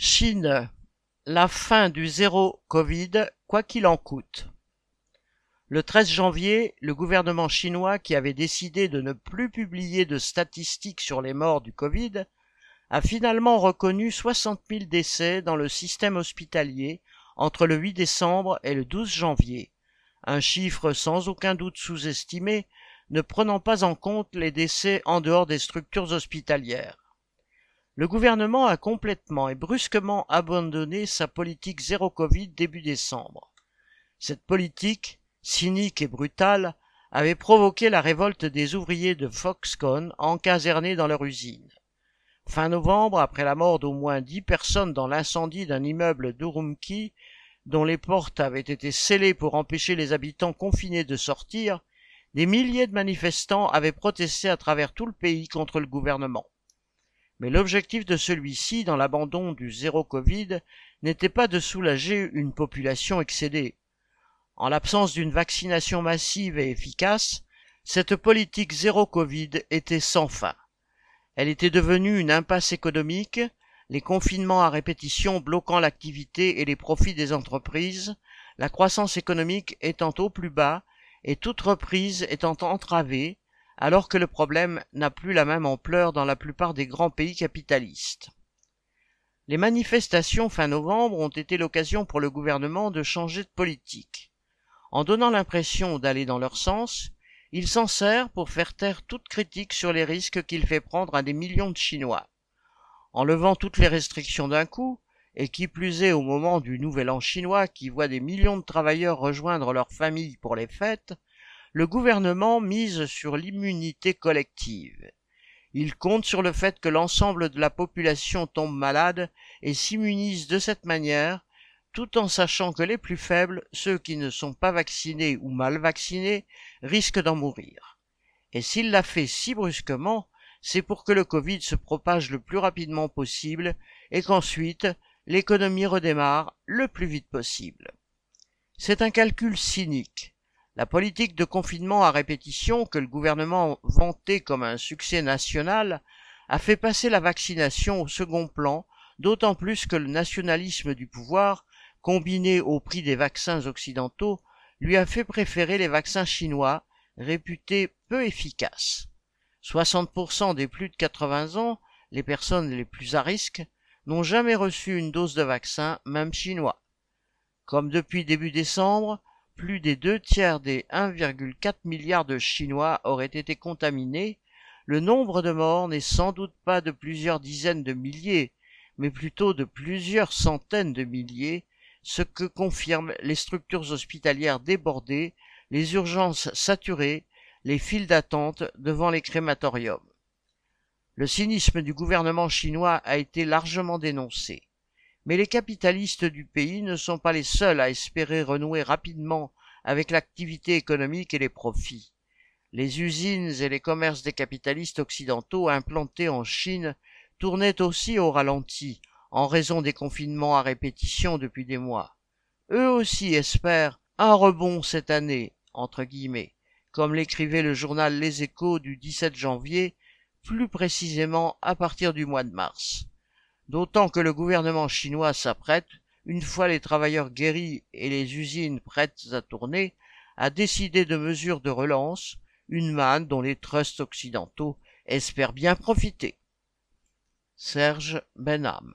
Chine, la fin du zéro Covid, quoi qu'il en coûte. Le 13 janvier, le gouvernement chinois, qui avait décidé de ne plus publier de statistiques sur les morts du Covid, a finalement reconnu 60 000 décès dans le système hospitalier entre le 8 décembre et le 12 janvier, un chiffre sans aucun doute sous-estimé, ne prenant pas en compte les décès en dehors des structures hospitalières. Le gouvernement a complètement et brusquement abandonné sa politique zéro Covid début décembre. Cette politique, cynique et brutale, avait provoqué la révolte des ouvriers de Foxconn encasernés dans leur usine. Fin novembre, après la mort d'au moins dix personnes dans l'incendie d'un immeuble d'Urumqi, dont les portes avaient été scellées pour empêcher les habitants confinés de sortir, des milliers de manifestants avaient protesté à travers tout le pays contre le gouvernement. Mais l'objectif de celui-ci, dans l'abandon du zéro Covid, n'était pas de soulager une population excédée. En l'absence d'une vaccination massive et efficace, cette politique zéro Covid était sans fin. Elle était devenue une impasse économique, les confinements à répétition bloquant l'activité et les profits des entreprises, la croissance économique étant au plus bas et toute reprise étant entravée, alors que le problème n'a plus la même ampleur dans la plupart des grands pays capitalistes. Les manifestations fin novembre ont été l'occasion pour le gouvernement de changer de politique. En donnant l'impression d'aller dans leur sens, il s'en sert pour faire taire toute critique sur les risques qu'il fait prendre à des millions de Chinois. En levant toutes les restrictions d'un coup, et qui plus est au moment du nouvel an chinois qui voit des millions de travailleurs rejoindre leurs familles pour les fêtes, le gouvernement mise sur l'immunité collective. Il compte sur le fait que l'ensemble de la population tombe malade et s'immunise de cette manière tout en sachant que les plus faibles, ceux qui ne sont pas vaccinés ou mal vaccinés, risquent d'en mourir. Et s'il l'a fait si brusquement, c'est pour que le Covid se propage le plus rapidement possible et qu'ensuite l'économie redémarre le plus vite possible. C'est un calcul cynique. La politique de confinement à répétition que le gouvernement vantait comme un succès national a fait passer la vaccination au second plan, d'autant plus que le nationalisme du pouvoir combiné au prix des vaccins occidentaux, lui a fait préférer les vaccins chinois, réputés peu efficaces. 60% des plus de 80 ans, les personnes les plus à risque, n'ont jamais reçu une dose de vaccin, même chinois. Comme depuis début décembre, plus des deux tiers des 1,4 milliard de Chinois auraient été contaminés, le nombre de morts n'est sans doute pas de plusieurs dizaines de milliers, mais plutôt de plusieurs centaines de milliers, ce que confirment les structures hospitalières débordées, les urgences saturées, les files d'attente devant les crématoriums. Le cynisme du gouvernement chinois a été largement dénoncé. Mais les capitalistes du pays ne sont pas les seuls à espérer renouer rapidement avec l'activité économique et les profits. Les usines et les commerces des capitalistes occidentaux implantés en Chine tournaient aussi au ralenti en raison des confinements à répétition depuis des mois. Eux aussi espèrent un rebond cette année, entre guillemets, comme l'écrivait le journal Les Échos du 17 janvier, plus précisément à partir du mois de mars. D'autant que le gouvernement chinois s'apprête, une fois les travailleurs guéris et les usines prêtes à tourner, à décider de mesures de relance, une manne dont les trusts occidentaux espèrent bien profiter. Serge Benham